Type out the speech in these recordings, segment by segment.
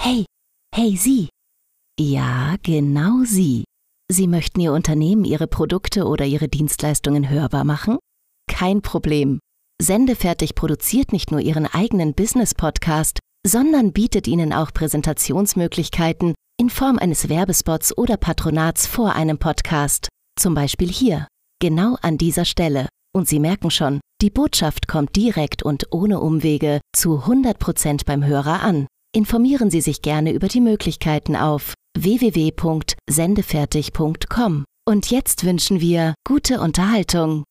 Hey, hey Sie. Ja, genau Sie. Sie möchten Ihr Unternehmen, Ihre Produkte oder Ihre Dienstleistungen hörbar machen? Kein Problem. Sendefertig produziert nicht nur Ihren eigenen Business-Podcast, sondern bietet Ihnen auch Präsentationsmöglichkeiten in Form eines Werbespots oder Patronats vor einem Podcast. Zum Beispiel hier, genau an dieser Stelle. Und Sie merken schon, die Botschaft kommt direkt und ohne Umwege zu 100% beim Hörer an. Informieren Sie sich gerne über die Möglichkeiten auf www.sendefertig.com. Und jetzt wünschen wir gute Unterhaltung.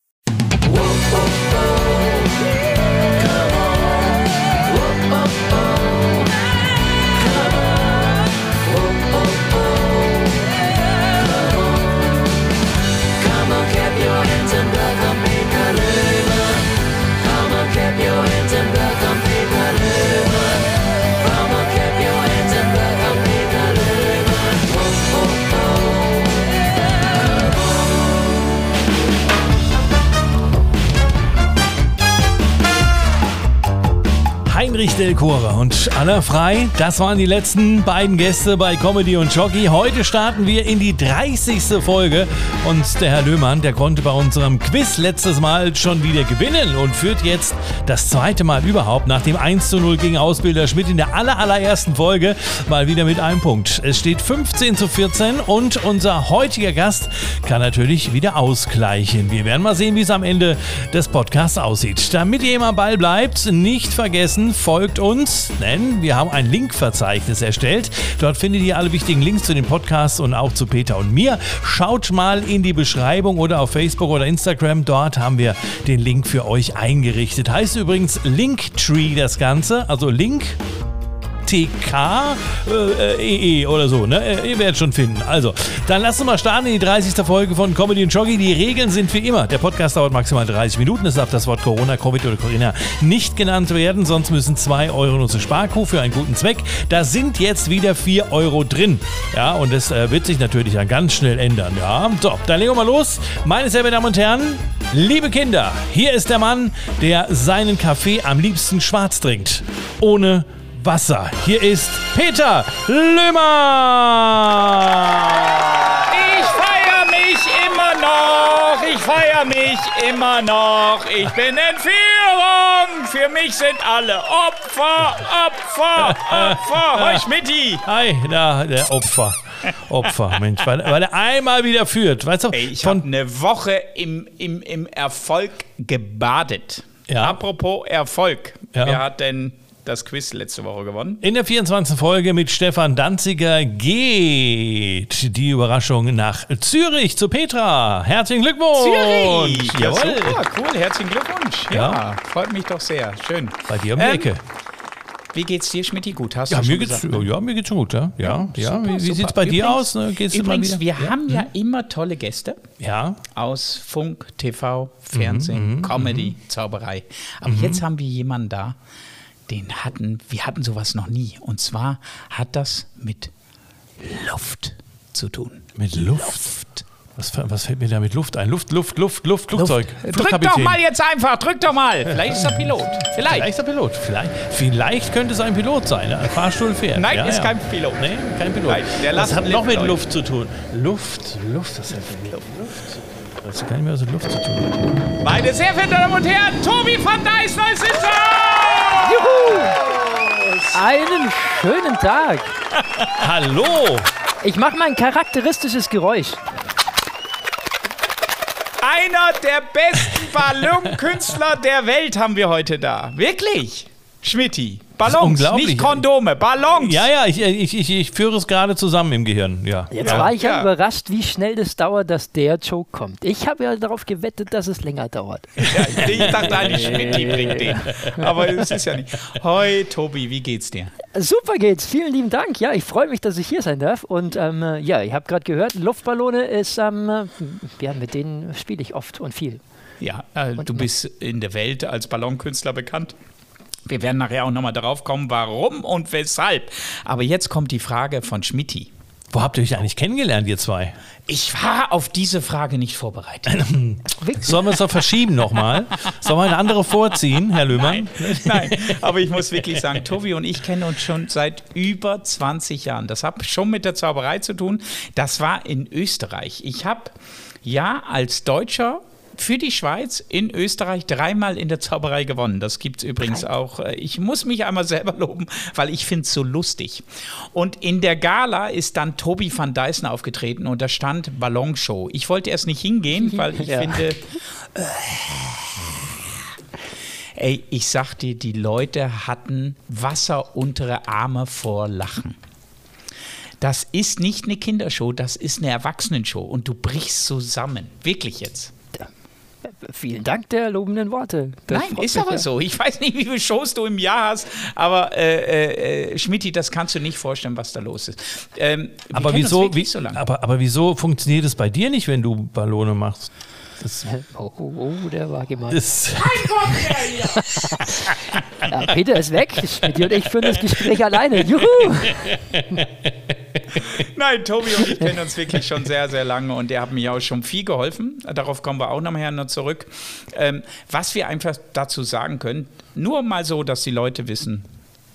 Heinrich Delcorer und Anna Frei, das waren die letzten beiden Gäste bei Comedy und Jockey. Heute starten wir in die 30. Folge und der Herr Löhmann, der konnte bei unserem Quiz letztes Mal schon wieder gewinnen und führt jetzt das zweite Mal überhaupt nach dem 1 zu 0 gegen Ausbilder Schmidt in der aller, allerersten Folge mal wieder mit einem Punkt. Es steht 15 zu 14 und unser heutiger Gast kann natürlich wieder ausgleichen. Wir werden mal sehen, wie es am Ende des Podcasts aussieht. Damit ihr immer am Ball bleibt, nicht vergessen, folgt uns, denn wir haben ein Linkverzeichnis erstellt. Dort findet ihr alle wichtigen Links zu den Podcasts und auch zu Peter und mir. Schaut mal in die Beschreibung oder auf Facebook oder Instagram. Dort haben wir den Link für euch eingerichtet. Heißt übrigens Linktree das Ganze, also Link TK äh, EE oder so, ne? Äh, Ihr werdet schon finden. Also, dann lasst uns mal starten in die 30. Folge von Comedy und Joggy. Die Regeln sind wie immer. Der Podcast dauert maximal 30 Minuten. Es darf das Wort Corona, Covid oder Corinna nicht genannt werden, sonst müssen 2 Euro in unsere Sparkuh für einen guten Zweck. Da sind jetzt wieder 4 Euro drin. Ja, und das äh, wird sich natürlich dann ganz schnell ändern. Ja, so, dann legen wir mal los. Meine sehr verehrten Damen und Herren, liebe Kinder, hier ist der Mann, der seinen Kaffee am liebsten schwarz trinkt. Ohne Wasser. Hier ist Peter Lömer. Ich feier mich immer noch, ich feier mich immer noch. Ich bin Entführung, für mich sind alle Opfer, Opfer, Opfer. Hoi Schmidti. Hi, da, der Opfer. Opfer, Mensch, weil, weil er einmal wieder führt. Weißt du, Ey, ich habe eine Woche im, im, im Erfolg gebadet. Ja. Apropos Erfolg. Ja. Wer hat denn das Quiz letzte Woche gewonnen? in der 24. Folge mit Stefan Danziger geht die Überraschung nach Zürich zu Petra. Herzlichen Glückwunsch! Ja, Jawohl! super, cool, herzlichen Glückwunsch. Ja. Ja, freut mich doch sehr. Schön. Bei dir um die Ähm, Ecke. Wie geht's dir, Schmidti? Gut, hast Ja du mir, geht's, gesagt, ne? ja, mir geht's schon gut, ja. Ja, ja. Super, wie wie sieht's bei dir Übrigens- aus? Ne? Geht's dir Übrigens, wir haben ja immer tolle Gäste Ja, aus Funk, TV, Mhm, Fernsehen, Comedy, Zauberei. Aber jetzt haben wir jemanden da, den hatten, wir hatten sowas noch nie. Und zwar hat das mit Luft zu tun. mit Luft. Was, was fällt mir da mit Luft ein? Luft, Luft, Luft, Luft, Flugzeug. Drück Flugkapitän. doch mal jetzt einfach, drück doch mal. Vielleicht ist er Pilot. Vielleicht. Vielleicht ist er Pilot. Vielleicht, vielleicht könnte es ein Pilot sein. Ein Fahrstuhl fährt. Nein, ja, ist ja. kein Pilot. Nee, kein Pilot. Nein, der das hat noch mit. Luft zu tun. Luft, Luft, das hat mit Luft. Das gar nicht mehr was mit Luft zu tun. Meine sehr verehrten Damen und Herren, Tobi van Dijssel ist da! Einen schönen Tag. Hallo! Ich mache mein charakteristisches Geräusch. Einer der besten Ballonkünstler der Welt haben wir heute da. Wirklich? Schmidti. Ballons, nicht Kondome, Ballons. Ja, ja, ich, ich, ich, ich führe es gerade zusammen im Gehirn. Ja. Jetzt ja. war ich ja, Ja. überrascht, wie schnell das dauert, dass der Joke kommt. Ich habe ja darauf gewettet, dass es länger dauert. Ja, ich dachte eigentlich, Schmidti bringt den. Aber es ist ja nicht. Hoi, Tobi, wie geht's dir? Super geht's, vielen lieben Dank. Ja, ich freue mich, dass ich hier sein darf. Und ähm, äh, ja, ich habe gerade gehört, Luftballone ist, ähm, äh, ja, mit denen spiele ich oft und viel. Ja, äh, du bist in der Welt als Ballonkünstler bekannt. Wir werden nachher auch nochmal darauf kommen, warum und weshalb. Aber jetzt kommt die Frage von Schmidti. Wo habt ihr euch eigentlich kennengelernt, ihr zwei? Ich war auf diese Frage nicht vorbereitet. Sollen wir es doch verschieben nochmal? Sollen wir eine andere vorziehen, Herr Löhmann? Nein, aber ich muss wirklich sagen, Tobi und ich kennen uns schon seit über 20 Jahren. Das hat schon mit der Zauberei zu tun. Das war in Österreich. Ich habe ja als Deutscher für die Schweiz in Österreich dreimal in der Zauberei gewonnen. Das gibt es übrigens auch. Äh, Ich muss mich einmal selber loben, weil ich finde es so lustig. Und in der Gala ist dann Tobi van Dyson aufgetreten und da stand Ballonshow. Ich wollte erst nicht hingehen, weil ich Ja. finde, Ey, ich sag dir, die Leute hatten Wasser untere Arme vor Lachen. Das ist nicht eine Kindershow, das ist eine Erwachsenenshow und du brichst zusammen. Wirklich jetzt. Vielen Dank der lobenden Worte. Das Nein, ist aber ja. so. Ich weiß nicht, wie viele Shows du im Jahr hast, aber äh, äh, Schmidti, das kannst du nicht vorstellen, was da los ist. Ähm, Aber wieso, wie, so lange. aber, aber wieso funktioniert es bei dir nicht, wenn du Ballone machst? Das, Oh, oh, oh, der war gemein. das, Ja, Peter ist weg. Schmidt und ich führen das Gespräch alleine. Juhu! Nein, Tobi und ich kennen uns wirklich schon sehr, sehr lange und der hat mir auch schon viel geholfen. Darauf kommen wir auch nachher noch zurück. Ähm, was wir einfach dazu sagen können, nur mal so, dass die Leute wissen,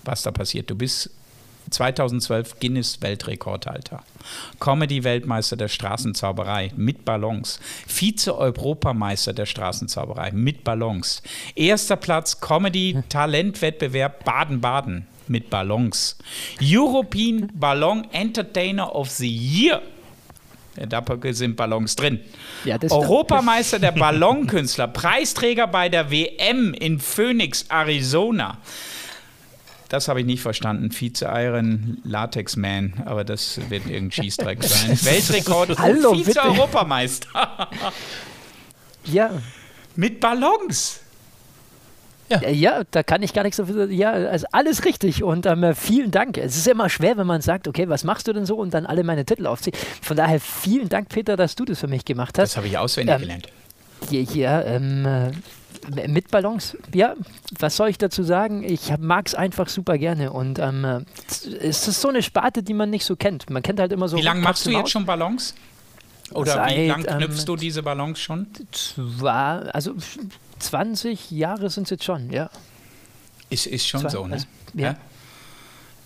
was da passiert. Du bist 2012 Guinness-Weltrekordhalter, Comedy-Weltmeister der Straßenzauberei mit Ballons, Vize-Europameister der Straßenzauberei mit Ballons, erster Platz Comedy-Talentwettbewerb Baden-Baden mit Ballons, European Ballon Entertainer of the Year. Da sind Ballons drin. Ja, Europameister der Ballonkünstler, Preisträger bei der WM in Phoenix, Arizona. Das habe ich nicht verstanden. Vize-Iron Latex Man, aber das wird irgendein Schießdreck sein. Weltrekord Hallo, und bitte. Vize-Europameister. Ja, Mit Ballons. Äh, Ja, da kann ich gar nichts dafür. Ja, also alles richtig und ähm, vielen Dank. Es ist immer schwer, wenn man sagt, okay, was machst du denn so und dann alle meine Titel aufzieht. Von daher vielen Dank, Peter, dass du das für mich gemacht hast. Das habe ich auswendig Ähm, gelernt. Hier, hier ähm, äh, mit Ballons. Ja, was soll ich dazu sagen? Ich mag es einfach super gerne und ähm, äh, es ist so eine Sparte, die man nicht so kennt. Man kennt halt immer so. Wie lange machst du jetzt schon Ballons? Oder wie Seit, lang knüpfst ähm, du diese Ballons schon? Zwar, also 20 Jahre sind es jetzt schon, ja. Ist, ist schon Zwei- so, ne? also, ja.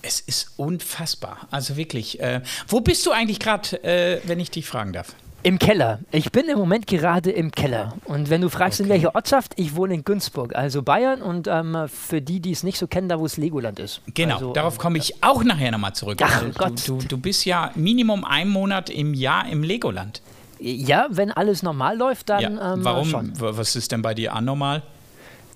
Es ist unfassbar. Also wirklich. Äh, wo bist du eigentlich gerade, äh, wenn ich dich fragen darf? Im Keller. Ich bin im Moment gerade im Keller. Und wenn du fragst, in welcher Ortschaft, ich wohne in Günzburg, also Bayern. Und ähm, für die, die es nicht so kennen, da wo es Legoland ist. Genau, also, darauf ähm, komme ich auch nachher nochmal zurück. Ach, Also, Gott. du, du, du bist ja Minimum einen Monat im Jahr im Legoland. Ja, wenn alles normal läuft, dann Ja. ähm, Warum? schon. Was ist denn bei dir anormal?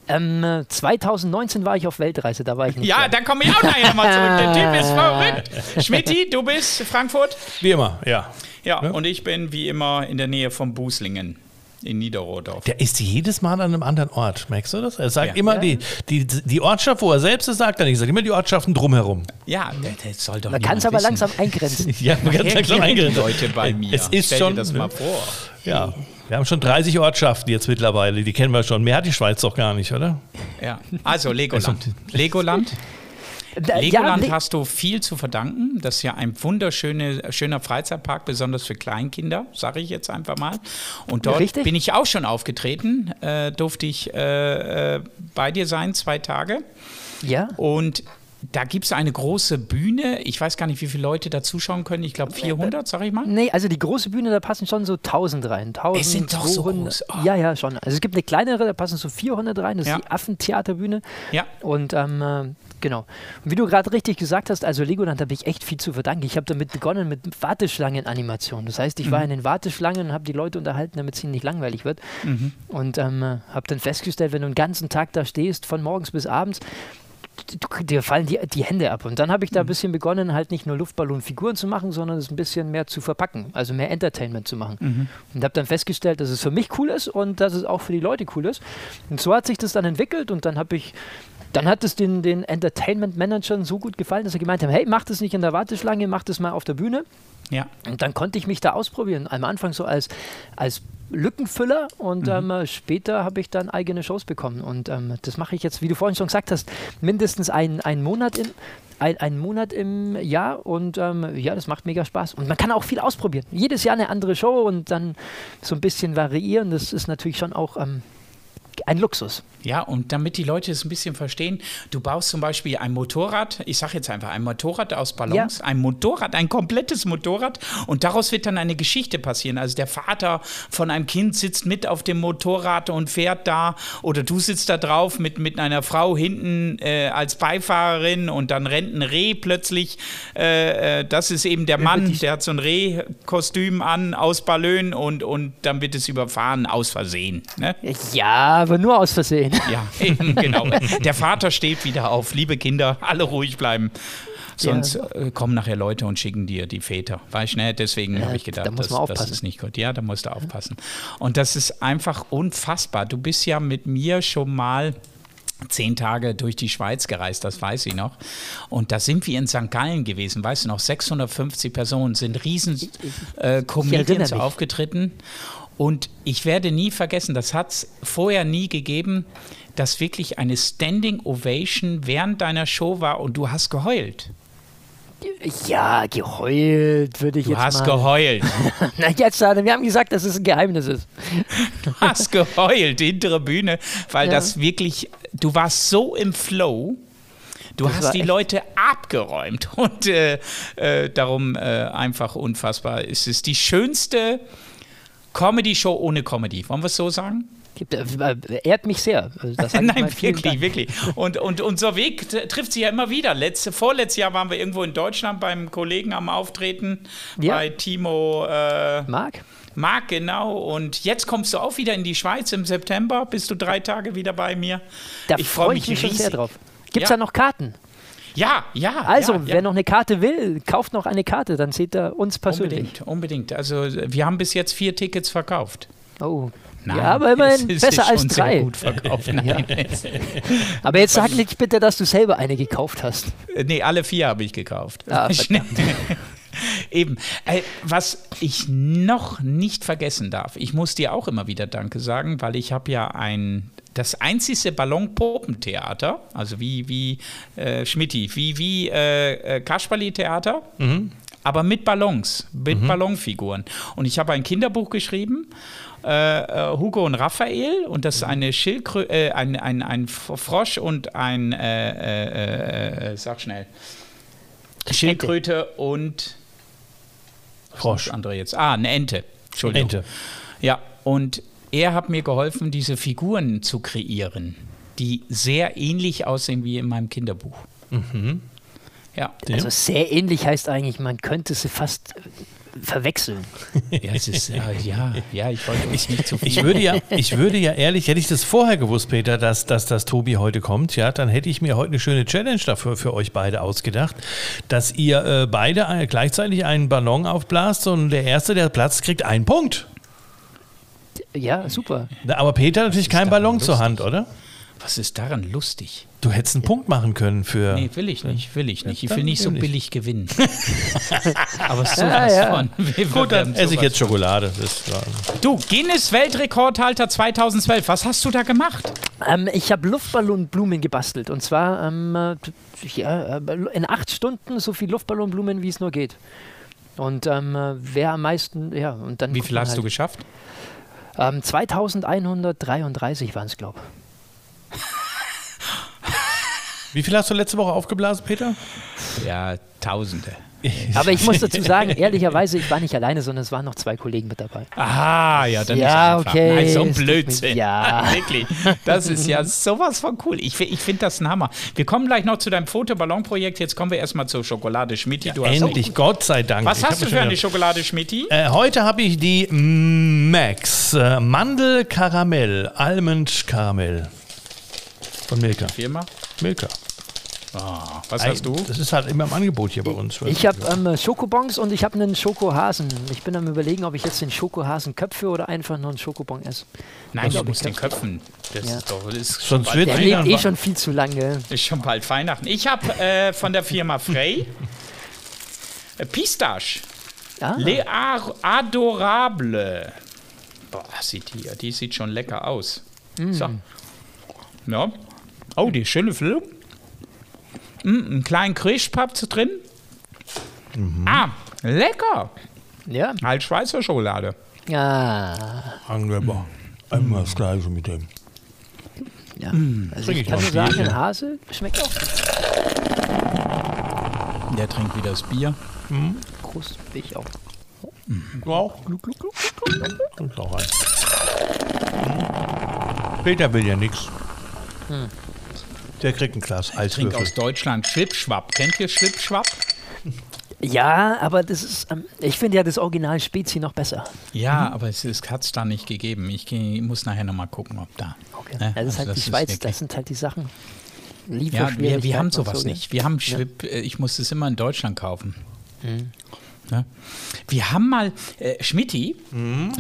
Ähm, äh, 2019 war ich auf Weltreise, da war ich nicht Ja, da. da komme ich auch nachher nochmal zurück. Der Typ ist verrückt. Schmidti, du bist Frankfurt? wie immer, ja. Ja, Ja. und ich bin wie immer in der Nähe von Buslingen in Niederrodorf. Der ist jedes Mal an einem anderen Ort, merkst du das? Er sagt Ja. immer Ja. die, die, die Ortschaft, wo er selbst ist, sagt er nicht. Er sagt immer die Ortschaften drumherum. Ja, der, der soll doch Man kann es aber wissen. langsam eingrenzen. Ja, man kann Woher langsam eingrenzen. Leute bei mir. Es ist Stell schon, dir das ne? mal vor. Ja, wir haben schon 30 Ortschaften jetzt mittlerweile, die kennen wir schon. Mehr hat die Schweiz doch gar nicht, oder? Ja. Also Legoland. Legoland. Legoland Le- hast du viel zu verdanken. Das ist ja ein wunderschöner schöner Freizeitpark, besonders für Kleinkinder, sage ich jetzt einfach mal. Und dort Richtig. bin ich auch schon aufgetreten, äh, durfte ich äh, äh, bei dir sein, zwei Tage. ja. Und da gibt es eine große Bühne. Ich weiß gar nicht, wie viele Leute da zuschauen können. Ich glaube 400, sag ich mal. Nee, also die große Bühne, da passen schon so 1000 rein. 1000, Es sind doch so 200. groß. Oh. Ja, ja, schon. Also es gibt eine kleinere, da passen so 400 rein. Das Ja. ist die Affentheaterbühne. Ja. Und ähm, äh, genau. Und wie du gerade richtig gesagt hast, also Legoland habe ich echt viel zu verdanken. Ich habe damit begonnen mit Warteschlangenanimation. Das heißt, ich Mhm. war in den Warteschlangen und habe die Leute unterhalten, damit es ihnen nicht langweilig wird. Mhm. Und ähm, äh, habe dann festgestellt, wenn du einen ganzen Tag da stehst, von morgens bis abends, du, dir fallen die, die Hände ab. Und dann habe ich Mhm. da ein bisschen begonnen, halt nicht nur Luftballonfiguren zu machen, sondern es ein bisschen mehr zu verpacken, also mehr Entertainment zu machen. Mhm. Und habe dann festgestellt, dass es für mich cool ist und dass es auch für die Leute cool ist. Und so hat sich das dann entwickelt und dann habe ich dann hat es den, den Entertainment-Managern so gut gefallen, dass sie gemeint haben, hey, mach das nicht in der Warteschlange, mach das mal auf der Bühne. Ja. Und dann konnte ich mich da ausprobieren. Am Anfang so als, als Lückenfüller und Mhm. ähm, später habe ich dann eigene Shows bekommen. Und ähm, das mache ich jetzt, wie du vorhin schon gesagt hast, mindestens einen, einen, Monat, in, ein, einen Monat im Jahr. Und ähm, ja, das macht mega Spaß. Und man kann auch viel ausprobieren. Jedes Jahr eine andere Show und dann so ein bisschen variieren. Das ist natürlich schon auch ähm, ein Luxus. Ja, und damit die Leute es ein bisschen verstehen, du baust zum Beispiel ein Motorrad, ich sage jetzt einfach ein Motorrad aus Ballons, Ja. ein Motorrad, ein komplettes Motorrad und daraus wird dann eine Geschichte passieren. Also der Vater von einem Kind sitzt mit auf dem Motorrad und fährt da oder du sitzt da drauf mit, mit einer Frau hinten äh, als Beifahrerin und dann rennt ein Reh plötzlich. Äh, äh, das ist eben der Mann, der hat so ein Rehkostüm an aus Ballon und, und dann wird es überfahren aus Versehen. Ne? Ja, aber nur aus Versehen. Ja, eben, genau. Der Vater steht wieder auf. Liebe Kinder, alle ruhig bleiben. Sonst äh, kommen nachher Leute und schicken dir die Väter. Weißt du, ne? Deswegen Ja, habe ich gedacht, da muss das, man das aufpassen. ist nicht gut. Ja, da musst du aufpassen. Und das ist einfach unfassbar. Du bist ja mit mir schon mal zehn Tage durch die Schweiz gereist, das weiß ich noch. Und da sind wir in St. Gallen gewesen, weißt du noch, 650 Personen sind riesen äh, Comedians aufgetreten. Und ich werde nie vergessen, das hat es vorher nie gegeben, dass wirklich eine Standing Ovation während deiner Show war und du hast geheult. Ja, geheult würde ich Du jetzt hast mal. geheult. Na, jetzt, wir haben gesagt, dass es ein Geheimnis ist. Du hast geheult, hintere Bühne, weil Ja. das wirklich, du warst so im Flow. Du Das hast die Leute abgeräumt und äh, äh, darum äh, einfach unfassbar. Es ist die schönste Comedy-Show ohne Comedy. Wollen wir es so sagen? Äh, ehrt mich sehr. Also. Nein, wirklich, Dank. wirklich. Und, und unser Weg trifft sich ja immer wieder. Letzte, vorletztes Jahr waren wir irgendwo in Deutschland beim Kollegen am Auftreten, Ja. bei Timo äh, Marc? Marc, genau. Und jetzt kommst du auch wieder in die Schweiz im September. Bist du drei Tage wieder bei mir. Da Ich freu freue mich ich mich schon sehr drauf. Gibt es Ja. da noch Karten? Ja, ja. Also, ja, ja. wer noch eine Karte will, kauft noch eine Karte, dann seht ihr uns persönlich. Unbedingt, unbedingt. Also wir haben bis jetzt vier Tickets verkauft. Oh. Nein, ja, aber immerhin besser als drei. gut verkauft. Nein. Aber jetzt sag nicht bitte, dass du selber eine gekauft hast. Äh, Nee, alle vier habe ich gekauft. Ah, Eben. Äh, was ich noch nicht vergessen darf, ich muss dir auch immer wieder Danke sagen, weil ich habe ja ein das einzige Ballon-Puppentheater, also wie, wie äh, Schmitti, wie, wie äh, äh, Kasperli-Theater, aber mit Ballons, mit Ballonfiguren. Und ich habe ein Kinderbuch geschrieben, äh, äh, Hugo und Raphael, und das ist eine Schildkrö äh, ein, ein, ein Frosch und ein, äh, äh, sag schnell, Schildkröte und Frosch. andere jetzt. Ah, eine Ente. Entschuldigung. Ente. Ja, und er hat mir geholfen, diese Figuren zu kreieren, die sehr ähnlich aussehen wie in meinem Kinderbuch. Ja, Ja. Also sehr ähnlich heißt eigentlich, man könnte sie fast verwechseln. ja, es ist, ja, ja, ja, ich wollte uns nicht zu viel. Ich würde ja, ich würde ja ehrlich, hätte ich das vorher gewusst, Peter, dass, dass das Tobi heute kommt, ja, dann hätte ich mir heute eine schöne Challenge dafür für euch beide ausgedacht, dass ihr äh, beide äh, gleichzeitig einen Ballon aufblast und der Erste, der Platz kriegt einen Punkt. Ja, super. Na, Aber Peter hat natürlich keinen Ballon zur lustig? Hand, oder? Was ist daran lustig? Du hättest einen Punkt machen können für. Nee, will ich nicht, will ich nicht. Ich will nicht so billig gewinnen. Aber sowas Ja, ja. von. Wir Gut, dann esse ich jetzt Schokolade. Ja. Du, Guinness Weltrekordhalter 2012. Was hast du da gemacht? Ähm, ich habe Luftballonblumen gebastelt und zwar ähm, äh, ja, äh, in acht Stunden so viel Luftballonblumen, wie es nur geht. Und ähm, äh, wer am meisten, ja, und dann. Wie viel hast du halt. geschafft? Ähm, 2133 waren es, glaube Wie viel hast du letzte Woche aufgeblasen, Peter? Ja, Tausende. Aber ich muss dazu sagen, ehrlicherweise, ich war nicht alleine, sondern es waren noch zwei Kollegen mit dabei. Ah, ja, dann Ja, ist einfach. okay, Nein, so ein Blödsinn. ja. Wirklich. Das ist ja sowas von cool. Ich, ich finde das ein Hammer. Wir kommen gleich noch zu deinem Fotoballonprojekt. Jetzt kommen wir erstmal zur Schokolade Schmitti. Hast Endlich, Gott sei Dank. Was Ich hast du für eine Schokolade Schmitti? Äh, heute habe ich die Max äh, Mandelkaramell, Almond Karamell von Milka. Firma? Milka. Ah, was hast du? Das ist halt immer im Angebot hier bei uns. Ich habe ähm, Schokobons und ich habe einen Schokohasen. Ich bin am überlegen, ob ich jetzt den Schokohasen köpfe oder einfach nur einen Schokobon esse. Nein, Ich du musst den köpfen. Das Ja. ist doch das ist Sonst schon wird Der lebt eh schon viel zu lange. ist schon bald Weihnachten. Ich habe äh, von der Firma Frey äh, Pistache. Ah, Le Adorable. Boah, sieht die, die sieht schon lecker aus. So. Ja. Oh, die schöne Füllung. Mm, einen kleinen Krischpapp zu drin. Ah, lecker. ja. Halt Schweizer Schokolade. Ja. Angeber. Immer das Gleiche mit dem. ja. Also Trink ich ich kann nur sagen, ein Hase schmeckt auch. Der trinkt wieder das Bier. Prost, will ich auch. Du auch? Gluck, gluck, gluck, gluck. Trink auch ein. Hm. Peter will ja nichts. Der kriegt ein Glas Trink aus Eiswürfel. Deutschland Schwipschwapp. Kennt ihr Schwipschwapp? Ja, aber das ist, ähm, ich finde ja das Original Spezi noch besser. Ja, aber es hat es da nicht gegeben. Ich geh, muss nachher nochmal gucken, ob da. Okay. Ja, Ja, das ist halt also die das ist Schweiz, das sind halt die Sachen. Ja, wir, wir haben sowas so, gell? nicht. Wir haben Schwip, äh, ich muss es immer in Deutschland kaufen. Ja. Wir haben mal, äh, Schmidti,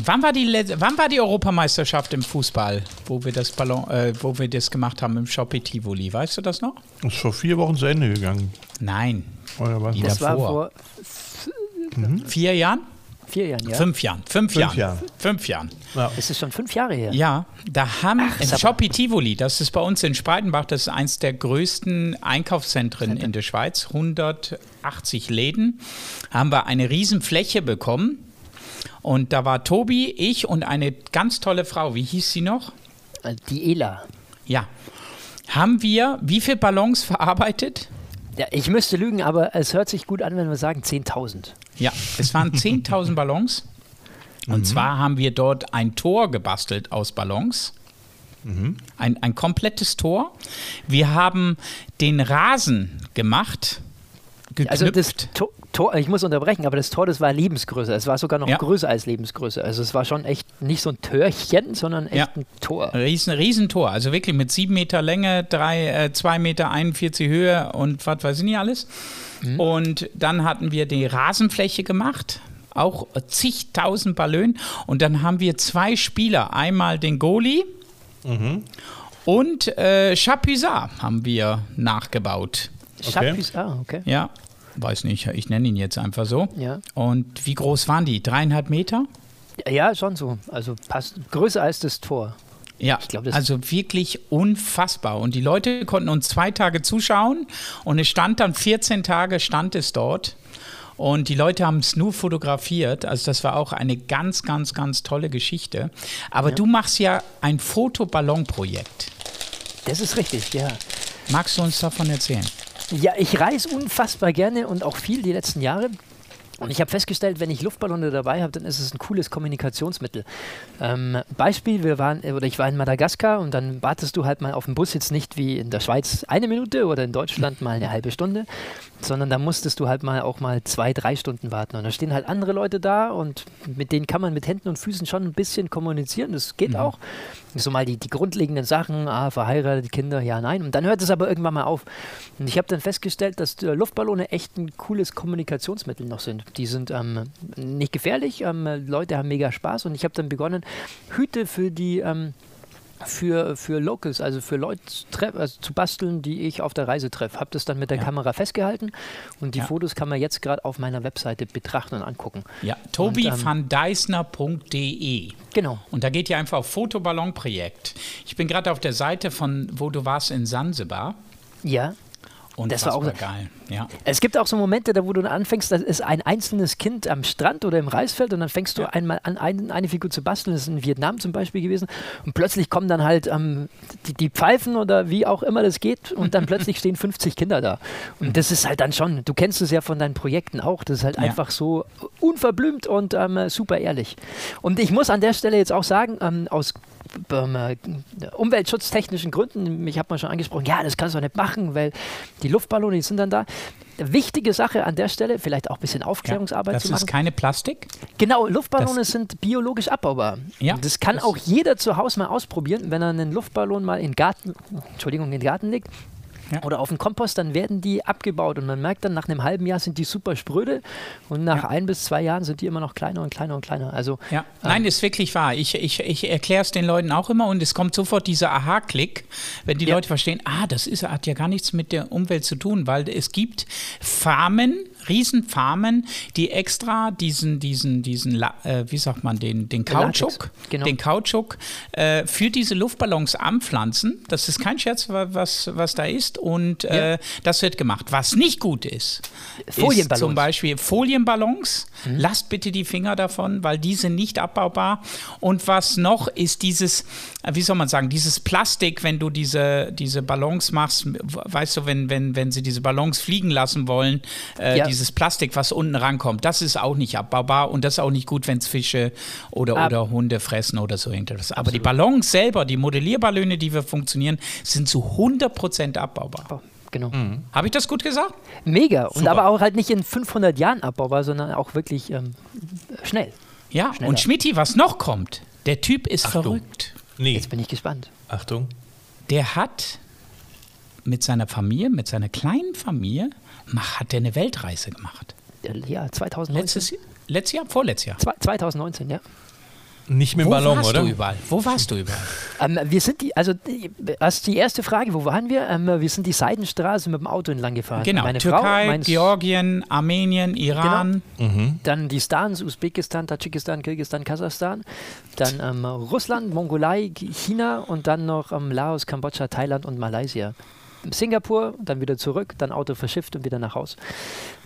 wann, war die, wann war die Europameisterschaft im Fußball, wo wir das Ballon, äh, wo wir das gemacht haben im Shopping Tivoli? Weißt du das noch? Das ist vor vier Wochen zu Ende gegangen. Nein. Oder was? Die Das war davor. vor Vier Jahren? vier Jahren, ja. Fünf Jahren. Fünf, Fünf Jahren. Jahren. Fünf Jahren. Das ist schon fünf Jahre her. Ja, da haben im sag mal. Shopee Tivoli, das ist bei uns in Spreitenbach, das ist eins der größten Einkaufszentren in der Schweiz, 180 Läden, haben wir eine Riesenfläche bekommen. Und da war Tobi, ich und eine ganz tolle Frau, wie hieß sie noch? Äh, Die Ela. Ja. Haben wir wie viele Ballons verarbeitet? Ja, ich müsste lügen, aber es hört sich gut an, wenn wir sagen 10.000. Ja, es waren 10.000 Ballons. Und zwar haben wir dort ein Tor gebastelt aus Ballons. Ein, ein komplettes Tor. Wir haben den Rasen gemacht, geknüpft. Also das Tor, Tor, ich muss unterbrechen, aber das Tor, das war Lebensgröße. Es war sogar noch Ja. größer als Lebensgröße. Also es war schon echt nicht so ein Törchen, sondern echt Ja. ein Tor. Riesen, Riesentor, also wirklich mit 7 Meter Länge, 2 äh, zwei Meter 41 Höhe und was weiß ich nicht alles. Und dann hatten wir die Rasenfläche gemacht, auch zigtausend Ballon. Und dann haben wir zwei Spieler, einmal den Goalie und äh, Chapuisat haben wir nachgebaut. Chapis, ah, okay. Ja, weiß nicht, ich nenne ihn jetzt einfach so. Ja. Und wie groß waren die? Dreieinhalb Meter? Ja, schon so. Also passt größer als das Tor. Ja, glaub, das- also wirklich unfassbar. Und die Leute konnten uns zwei Tage zuschauen und es stand dann 14 Tage, stand es dort. Und die Leute haben es nur fotografiert. Also das war auch eine ganz, ganz, ganz tolle Geschichte. Aber du machst ja ein Fotoballonprojekt. Das ist richtig, ja. Magst du uns davon erzählen? Ja, ich reise unfassbar gerne und auch viel die letzten Jahre. Und ich habe festgestellt, wenn ich Luftballone dabei habe, dann ist es ein cooles Kommunikationsmittel. Ähm, Beispiel, wir waren, oder ich war in Madagaskar und dann wartest du halt mal auf den Bus jetzt nicht wie in der Schweiz eine Minute oder in Deutschland mal eine halbe Stunde, sondern da musstest du halt mal auch mal zwei, drei Stunden warten. Und da stehen halt andere Leute da und mit denen kann man mit Händen und Füßen schon ein bisschen kommunizieren. Das geht auch. So mal die, die grundlegenden Sachen, ah, verheiratet, Kinder, ja, nein. Und dann hört es aber irgendwann mal auf. Und ich habe dann festgestellt, dass äh, Luftballone echt ein cooles Kommunikationsmittel noch sind. Die sind ähm, nicht gefährlich, ähm, Leute haben mega Spaß und ich habe dann begonnen, Hüte für die ähm, für, für Locals, also für Leute also zu basteln, die ich auf der Reise treffe. Habe das dann mit der Kamera festgehalten und die Ja. Fotos kann man jetzt gerade auf meiner Webseite betrachten und angucken. Ja, Und, ähm, tobivandeisner.de. Genau. Und da geht ihr einfach auf Fotoballonprojekt. Ich bin gerade auf der Seite von, wo du warst in Sansibar. Ja. Und Das war auch- geil. Ja. Es gibt auch so Momente, da wo du anfängst, da ist ein einzelnes Kind am Strand oder im Reisfeld und dann fängst du einmal an, ein, eine Figur zu basteln. Das ist in Vietnam zum Beispiel gewesen. Und plötzlich kommen dann halt ähm, die, die Pfeifen oder wie auch immer das geht und dann plötzlich stehen 50 Kinder da. Und das ist halt dann schon, du kennst es ja von deinen Projekten auch, das ist halt Ja. einfach so unverblümt und ähm, super ehrlich. Und ich muss an der Stelle jetzt auch sagen, ähm, aus umweltschutztechnischen Gründen, mich hat man schon angesprochen, ja, das kannst du nicht machen, weil die Luftballone, die sind dann da. Wichtige Sache an der Stelle, vielleicht auch ein bisschen Aufklärungsarbeit Das zu machen. ist keine Plastik. Genau, Luftballone Das- sind biologisch abbaubar. Ja, Und das kann das- auch jeder zu Hause mal ausprobieren, wenn er einen Luftballon mal in den Garten, Entschuldigung, in den Garten legt. Ja. oder auf den Kompost, dann werden die abgebaut und man merkt dann, nach einem halben Jahr sind die super spröde und nach Ja. ein bis zwei Jahren sind die immer noch kleiner und kleiner und kleiner. Also Ja, nein, ist wirklich wahr. Ich, ich, ich erkläre es den Leuten auch immer und es kommt sofort dieser Aha-Klick, wenn die. Leute verstehen, ah, das ist, hat ja gar nichts mit der Umwelt zu tun, weil es gibt Farmen, Riesenfarmen, die extra diesen, diesen, diesen, äh, wie sagt man, den, den Kautschuk, genau. den Kautschuk äh, für diese Luftballons anpflanzen. Das ist kein Scherz, wa- was, was da ist und äh, das wird gemacht. Was nicht gut ist, ist Folienballons. zum Beispiel Folienballons. Mhm. Lasst bitte die Finger davon, weil die sind nicht abbaubar. Und was noch ist dieses, äh, wie soll man sagen, dieses Plastik, wenn du diese, diese Ballons machst, weißt du, wenn, wenn, wenn sie diese Ballons fliegen lassen wollen, äh, Ja. Dieses Plastik, was unten rankommt, das ist auch nicht abbaubar und das ist auch nicht gut, wenn es Fische oder, Ab- oder Hunde fressen oder so irgendwas. Aber die Ballons selber, die Modellierballone, die wir funktionieren, sind zu 100% abbaubar. genau. Habe ich das gut gesagt? Mega. Und Super. aber auch halt nicht in 500 Jahren abbaubar, sondern auch wirklich ähm, schnell. Ja, Schneller. und Schmidti, was noch kommt, der Typ ist Achtung. verrückt. Nee, Jetzt bin ich gespannt. Achtung. Der hat mit seiner Familie, mit seiner kleinen Familie, hat er eine Weltreise gemacht. Ja, 2019. Letztes, letztes Jahr, vorletztes Jahr. Zwei- 2019, ja. Nicht mit dem Wo Ballon, warst oder? du überall? Wo warst du überall? Ähm, wir sind die, also die, als die erste Frage, wo waren wir? Ähm, wir sind die Seidenstraße mit dem Auto entlang gefahren. Genau, Meine Frau, Türkei, mein Georgien, Armenien, Iran. Dann die Stans, Usbekistan, Tadschikistan, Kirgisistan, Kasachstan. Dann ähm, Russland, Mongolei, China und dann noch ähm, Laos, Kambodscha, Thailand und Malaysia. Singapur, dann wieder zurück, dann Auto verschifft und wieder nach Haus.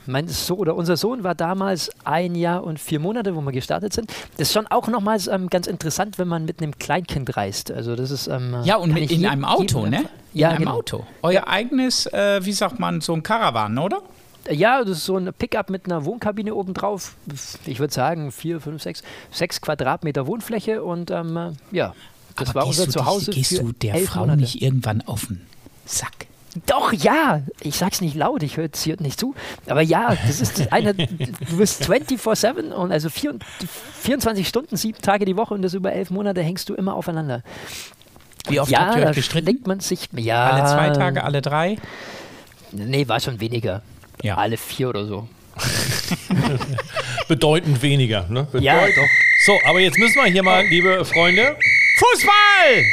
Mein so oder unser Sohn war damals ein Jahr und vier Monate, wo wir gestartet sind. Das ist schon auch nochmals ähm, ganz interessant, wenn man mit einem Kleinkind reist. Also das ist ähm, Ja, und mit in jedem- einem Auto, ne? In Ja, einem genau. Auto. Euer eigenes, äh, wie sagt man, so ein Caravan, oder? Ja, das ist so ein Pickup mit einer Wohnkabine obendrauf. Ich würde sagen, vier, fünf, sechs, sechs Quadratmeter Wohnfläche und ähm, äh, ja, das Aber war gehst unser Zuhause. Gehst für du der Frau Monate. nicht irgendwann auf den Sack? Doch, ja. Ich sag's nicht laut, ich höre hier nicht zu. Aber ja, das ist das eine. Du bist 24-7 und also vier, 24 Stunden, sieben Tage die Woche und das über elf Monate hängst du immer aufeinander. Wie oft ja, habt ihr euch gestritten? man sich. Ja, Alle zwei Tage, alle drei? Nee, war schon weniger. Ja. Alle vier oder so. Bedeutend weniger. Ne? Ja, doch. So, aber jetzt müssen wir hier mal, liebe Freunde, Fußball!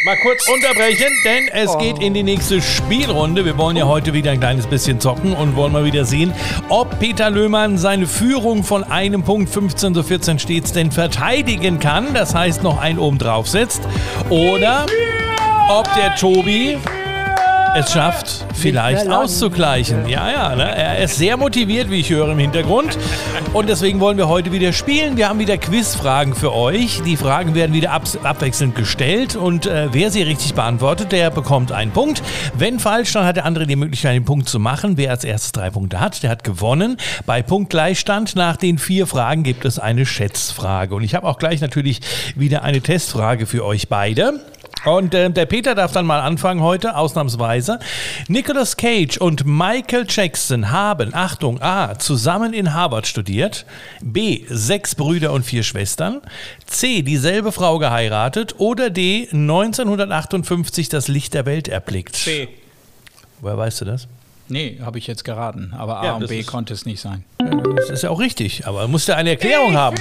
mal kurz unterbrechen, denn es geht in die nächste Spielrunde. Wir wollen ja heute wieder ein kleines bisschen zocken und wollen mal wieder sehen, ob Peter Löhmann seine Führung von einem Punkt 15 zu 14 stets denn verteidigen kann. Das heißt, noch einen oben drauf setzt. Oder ob der Tobi es schafft, vielleicht auszugleichen. Ja, ja, ne? er ist sehr motiviert, wie ich höre im Hintergrund. Und deswegen wollen wir heute wieder spielen. Wir haben wieder Quizfragen für euch. Die Fragen werden wieder abs- abwechselnd gestellt und äh, wer sie richtig beantwortet, der bekommt einen Punkt. Wenn falsch, dann hat der andere die Möglichkeit, den Punkt zu machen. Wer als erstes drei Punkte hat, der hat gewonnen. Bei Punktgleichstand nach den vier Fragen gibt es eine Schätzfrage. Und ich habe auch gleich natürlich wieder eine Testfrage für euch beide. Und äh, der Peter darf dann mal anfangen heute, ausnahmsweise. Nicolas Cage und Michael Jackson haben, Achtung, A, zusammen in Harvard studiert, B, sechs Brüder und vier Schwestern, C, dieselbe Frau geheiratet oder D, 1958 das Licht der Welt erblickt. C. Woher weißt du das? Nee, habe ich jetzt geraten. Aber A Ja, und B konnte es nicht sein. Das ist ja auch richtig, aber musst du eine Erklärung haben.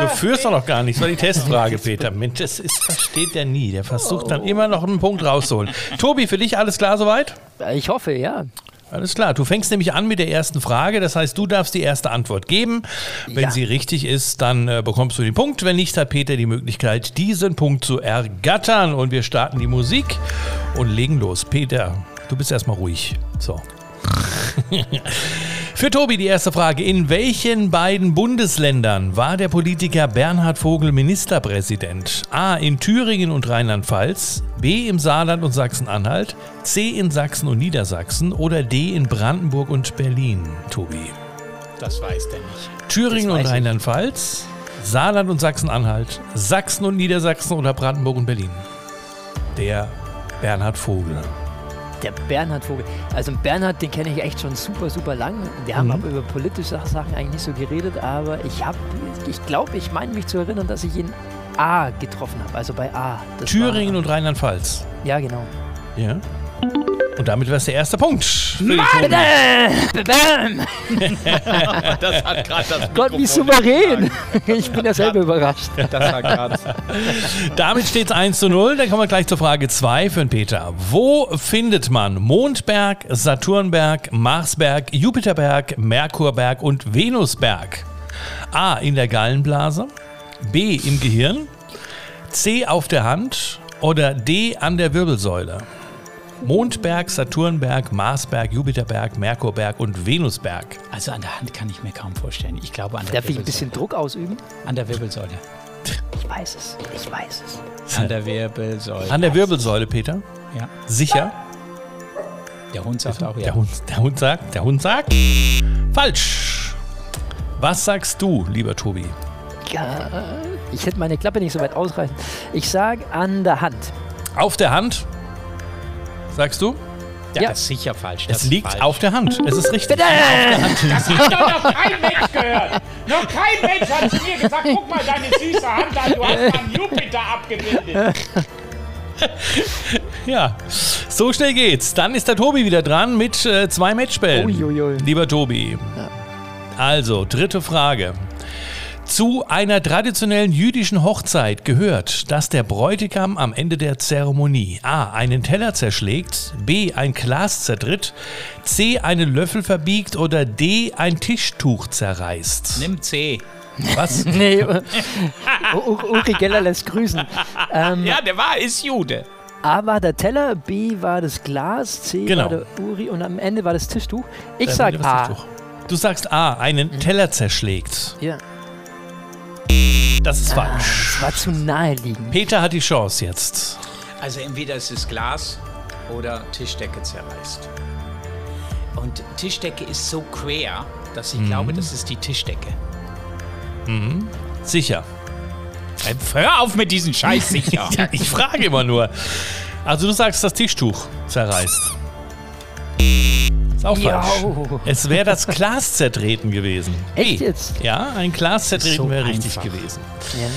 Du führst doch noch gar nichts, das war die Testfrage, Peter. Mensch, das ist, versteht der nie. Der versucht dann immer noch einen Punkt rauszuholen. Tobi, für dich alles klar soweit? Ich hoffe, ja. Alles klar. Du fängst nämlich an mit der ersten Frage. Das heißt, du darfst die erste Antwort geben. Wenn Ja. sie richtig ist, dann äh, bekommst du den Punkt. Wenn nicht, hat Peter die Möglichkeit, diesen Punkt zu ergattern. Und wir starten die Musik und legen los. Peter, du bist erstmal ruhig. So. Für Tobi die erste Frage. In welchen beiden Bundesländern war der Politiker Bernhard Vogel Ministerpräsident? A. In Thüringen und Rheinland-Pfalz, B. im Saarland und Sachsen-Anhalt, C. in Sachsen und Niedersachsen oder D. in Brandenburg und Berlin, Tobi? Das weiß der nicht. Thüringen und. Rheinland-Pfalz, Saarland und Sachsen-Anhalt, Sachsen und Niedersachsen oder Brandenburg und Berlin? Der Bernhard Vogel. Der Bernhard Vogel. Also Bernhard, den kenne ich echt schon super, super lang. Wir Mhm. haben aber über politische Sachen eigentlich nicht so geredet, aber ich habe, ich glaube, ich meine mich zu erinnern, dass ich ihn A getroffen habe, also bei A. Das Thüringen war, und Rheinland-Pfalz. Ja, genau. Ja. Und damit wäre es der erste Punkt. Bam! Das hat gerade das Gott, wie souverän. Ich bin ja selber überrascht. Das hat gerade. Damit steht es 1 zu 0. Dann kommen wir gleich zur Frage 2 für den Peter. Wo findet man Mondberg, Saturnberg, Marsberg, Jupiterberg, Merkurberg und Venusberg? A. In der Gallenblase. B. Im Gehirn. C. Auf der Hand. Oder D. An der Wirbelsäule. Mondberg, Saturnberg, Marsberg, Jupiterberg, Merkurberg und Venusberg. Also an der Hand kann ich mir kaum vorstellen. Ich glaube an der Darf ich ein Wirbelsäule. bisschen Druck ausüben? An der Wirbelsäule. Ich weiß es. Ich weiß es. An der Wirbelsäule. An der Wirbelsäule, Peter. Ja. Sicher? Der Hund sagt auch ja. Der Hund, der Hund sagt, der Hund sagt. Falsch. Was sagst du, lieber Tobi? Ja, ich hätte meine Klappe nicht so weit ausreißen. Ich sage an der Hand. Auf der Hand? Sagst du? Ja, Ja. das ist sicher falsch. Das Es liegt falsch. auf der Hand. Es ist richtig. Das hat doch noch kein Mensch gehört. Noch kein Mensch hat zu mir gesagt, guck mal deine süße Hand an, du hast einen Jupiter abgebildet. Ja, so schnell geht's. Dann ist der Tobi wieder dran mit äh, zwei Matchbällen. Uiuiui. Lieber Tobi. Also, dritte Frage. Zu einer traditionellen jüdischen Hochzeit gehört, dass der Bräutigam am Ende der Zeremonie A. einen Teller zerschlägt, B. ein Glas zertritt, C. einen Löffel verbiegt oder D. ein Tischtuch zerreißt. Nimm C. Was? Nee, Uri Geller lässt grüßen. Ähm, Ja, der war, ist Jude. A war der Teller, B war das Glas, C Genau. war der Uri und am Ende war das Tischtuch. Ich sag A. Tischtuch. Du sagst A. einen Teller zerschlägt. Ja, Das ist falsch. das war zu naheliegend. Peter hat die Chance jetzt. Also entweder es ist Glas oder Tischdecke zerreißt. Und Tischdecke ist so quer, dass ich glaube, das ist die Tischdecke. Sicher. Äh, Hör auf mit diesen Scheiß sicher. Ja, ich frage immer nur. Also du sagst, das Tischtuch zerreißt. Auch Ja. falsch. Es wäre das Glas zertreten gewesen. Echt jetzt? Ja, ein Glas zertreten so wäre richtig einfach. gewesen. Ja.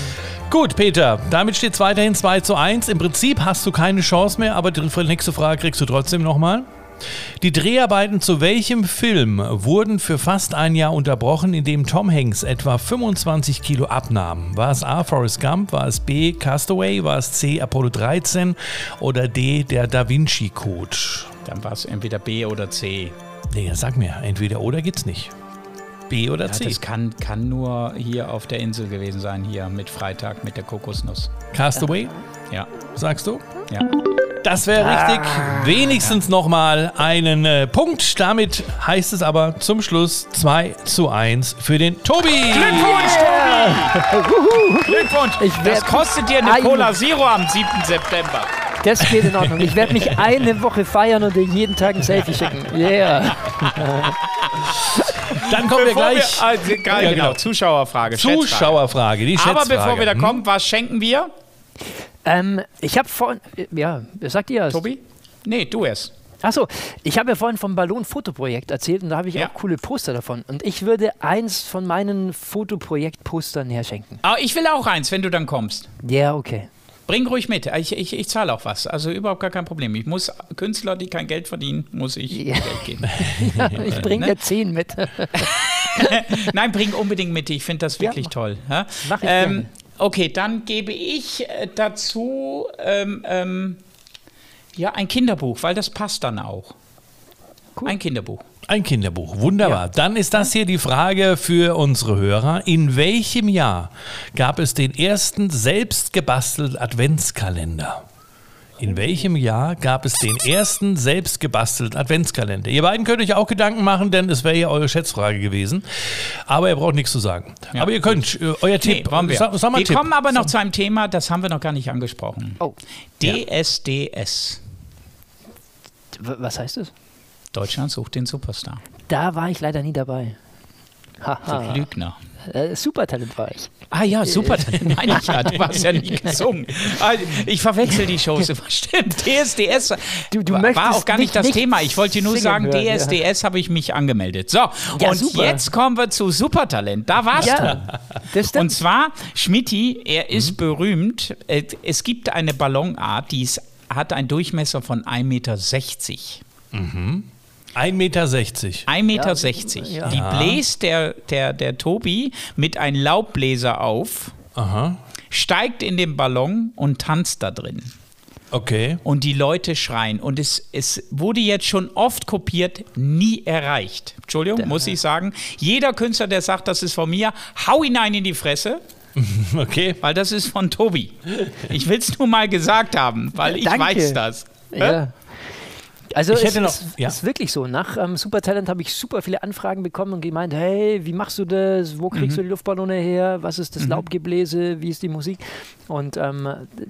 Gut, Peter, damit steht es weiterhin 2 zu 1. Im Prinzip hast du keine Chance mehr, aber die nächste Frage kriegst du trotzdem nochmal. Die Dreharbeiten zu welchem Film wurden für fast ein Jahr unterbrochen, in dem Tom Hanks etwa 25 Kilo abnahm? War es A. Forrest Gump, war es B. Castaway, war es C. Apollo 13 oder D. Der Da Vinci Code? Dann war es entweder B oder C. Nee, sag mir, entweder oder gibt's nicht. B oder Ja, C? das kann, kann nur hier auf der Insel gewesen sein, hier mit Freitag, mit der Kokosnuss. Castaway, Ja, sagst du? ja. Das wäre richtig. Wenigstens nochmal einen äh, Punkt. Damit heißt es aber zum Schluss 2 zu 1 für den Tobi. Glückwunsch, Tobi! Glückwunsch! Ich das kostet dir eine Ein- Cola Zero am 7. September. Das geht in Ordnung. Ich werde mich eine Woche feiern und dir jeden Tag ein Selfie schicken. Yeah. Dann kommen wir Bevor gleich. wir, ah, genau, Ja, genau. Zuschauerfrage. Schätzfrage. Zuschauerfrage, die Aber bevor wir da Hm? kommen, was schenken wir? Ähm, ich habe vorhin, ja, sagt ihr es? Tobi? Nee, du erst. Achso, ich habe ja vorhin vom Ballon-Fotoprojekt erzählt und da habe ich Ja. auch coole Poster davon. Und ich würde eins von meinen Fotoprojekt-Postern herschenken. Aber ich will auch eins, wenn du dann kommst. Ja, okay. Bring ruhig mit. Ich, ich, ich zahle auch was. Also überhaupt gar kein Problem. Ich muss Künstler, die kein Geld verdienen, muss ich Ja. Geld geben. Ich bringe Ne? dir 10 mit. Nein, bring unbedingt mit. Ich finde das wirklich mach- toll. Ja? mach ich ähm, gerne. okay, dann gebe ich äh, dazu ähm, ähm, ja, ein Kinderbuch, weil das passt dann auch. Cool. Ein Kinderbuch. Ein Kinderbuch. Wunderbar. Dann ist das hier die Frage für unsere Hörer. In welchem Jahr gab es den ersten selbst gebastelten Adventskalender? In welchem Jahr gab es den ersten selbst gebastelten Adventskalender? Ihr beiden könnt euch auch Gedanken machen, denn es wäre ja eure Schätzfrage gewesen. Aber ihr braucht nichts zu sagen. Ja, Aber ihr könnt, äh, euer Nee, Tipp. wollen wir. Sag, sag mal wir Tipp. kommen aber noch zu einem Thema, das haben wir noch gar nicht angesprochen. Oh, DSDS. w- was heißt das? Deutschland sucht den Superstar. Da war ich leider nie dabei. Haha. Lügner. Äh, Supertalent war ich. Ah ja, super, dann meine ich ja. Du hast ja nie gesungen. Ah, Ich verwechsel die Shows immer. Stimmt, DSDS Du- du war- auch gar nicht das nicht Thema. Ich wollte dir nur sagen, hören, ja. DSDS habe ich mich angemeldet. So, Ja, und super. jetzt kommen wir zu Supertalent. Da warst du. Ja, das Und zwar, Schmidti, er Mhm. ist berühmt. Äh, Es gibt eine Ballonart, die ist, hat einen Durchmesser von 1,60 Meter. 1,60 Meter. 1,60 Meter. Ja. Die bläst der, der, der Tobi mit einem Laubbläser auf, Aha. steigt in den Ballon und tanzt da drin. Okay. Und die Leute schreien. Und es, es wurde jetzt schon oft kopiert, nie erreicht. Entschuldigung, muss ich sagen. Jeder Künstler, der sagt, das ist von mir, hau hinein in die Fresse, Okay. weil das ist von Tobi. Ich will es nur mal gesagt haben, weil ich Danke. weiß das. Ja. Also Ich es hätte noch- ist, ja. ist wirklich so. Nach ähm, Supertalent habe ich super viele Anfragen bekommen und gemeint, hey, wie machst du das? Wo kriegst Mhm. du die Luftballone her? Was ist das Laubgebläse? Wie ist die Musik? Und ähm,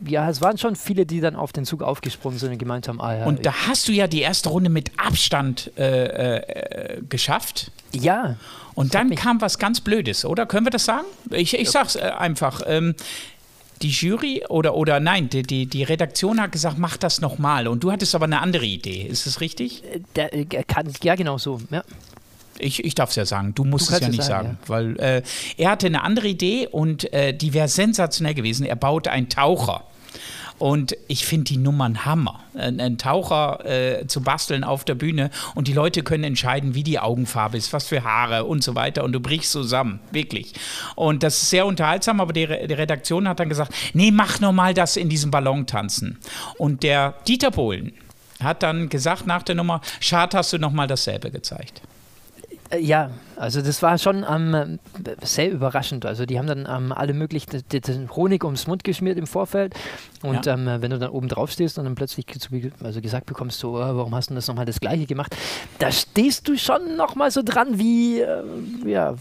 ja, es waren schon viele, die dann auf den Zug aufgesprungen sind und gemeint haben, ah ja, Und da hast du ja die erste Runde mit Abstand äh, äh, geschafft. ja. Und dann kam was ganz Blödes, oder? Können wir das sagen? Ich, ich sag's äh, einfach. Ähm, die Jury oder, oder nein, die, die, die Redaktion hat gesagt, mach das nochmal. Und du hattest aber eine andere Idee. Ist es richtig? Der, äh, kann, ja, genau so. Ja. Ich, ich darf es ja sagen, du musst Du es ja nicht sagen, sagen. Weil äh, er hatte eine andere Idee und äh, die wäre sensationell gewesen. Er baut einen Taucher. Und ich finde die Nummern Hammer. Ein, Taucher äh, zu basteln auf der Bühne und die Leute können entscheiden, wie die Augenfarbe ist, was für Haare und so weiter. Und du brichst zusammen, wirklich. Und das ist sehr unterhaltsam, aber die, Re- die Redaktion hat dann gesagt: Nee, mach nochmal das in diesem Ballon tanzen. Und der Dieter Bohlen hat dann gesagt nach der Nummer: Schad, hast du nochmal dasselbe gezeigt. Äh, Ja, also das war schon ähm, sehr überraschend. Also die haben dann ähm, alle möglichen Honig ums Mund geschmiert im Vorfeld. Und Ja. ähm, wenn du dann oben drauf stehst und dann plötzlich also gesagt bekommst, so, äh, warum hast du das nochmal das Gleiche gemacht? Da stehst du schon nochmal so dran wie, äh, ja,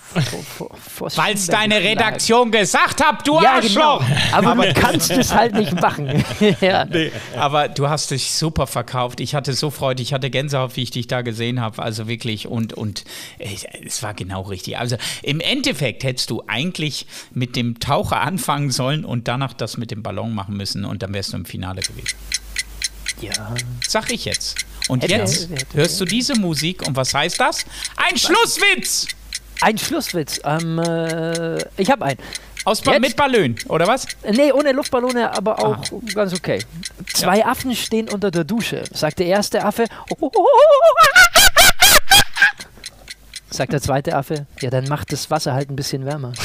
Weil es deine. Redaktion gesagt hat, du Ja, genau. Arschloch! Aber, du kannst es halt nicht machen. ja. Aber du hast dich super verkauft. Ich hatte so Freude, ich hatte Gänsehaut, wie ich dich da gesehen habe. Also wirklich und, und äh, es war genau richtig. Also im Endeffekt hättest du eigentlich mit dem Taucher anfangen sollen und danach das mit dem Ballon machen müssen und dann wärst du im Finale gewesen. ja. Sag ich jetzt. Und Hätte- jetzt hätte- hörst du diese Musik und was heißt das? Ein Schlusswitz! Ein Schlusswitz. Ähm, äh, ich habe einen. Aus ba Jetzt? mit Ballon, oder was? Nee, ohne Luftballone, aber auch Ah. ganz okay. Zwei Affen stehen unter der Dusche. Sagt der erste Affe. Sagt der zweite Affe, ja, dann macht das Wasser halt ein bisschen wärmer.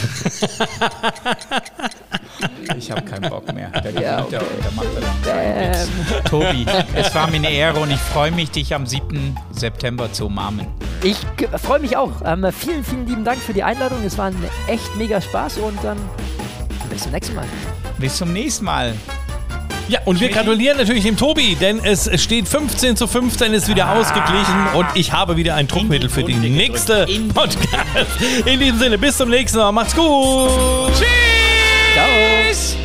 Ich habe keinen Bock mehr. Der Ja, er und der macht dann Ähm, Tobi, es war mir eine Ehre und ich freue mich, dich am 7. September zu umarmen. ich freue mich auch. Ähm, vielen, vielen lieben Dank für die Einladung. Es war ein echt mega Spaß und ähm, bis zum nächsten Mal. Bis zum nächsten Mal. Ja, und wir gratulieren natürlich dem Tobi, denn es steht 15 zu 15, ist wieder ausgeglichen und ich habe wieder ein Druckmittel für die Runde nächste gedrückt. In die Podcast. In diesem Sinne, bis zum nächsten Mal. Macht's gut. Tschüss! mais.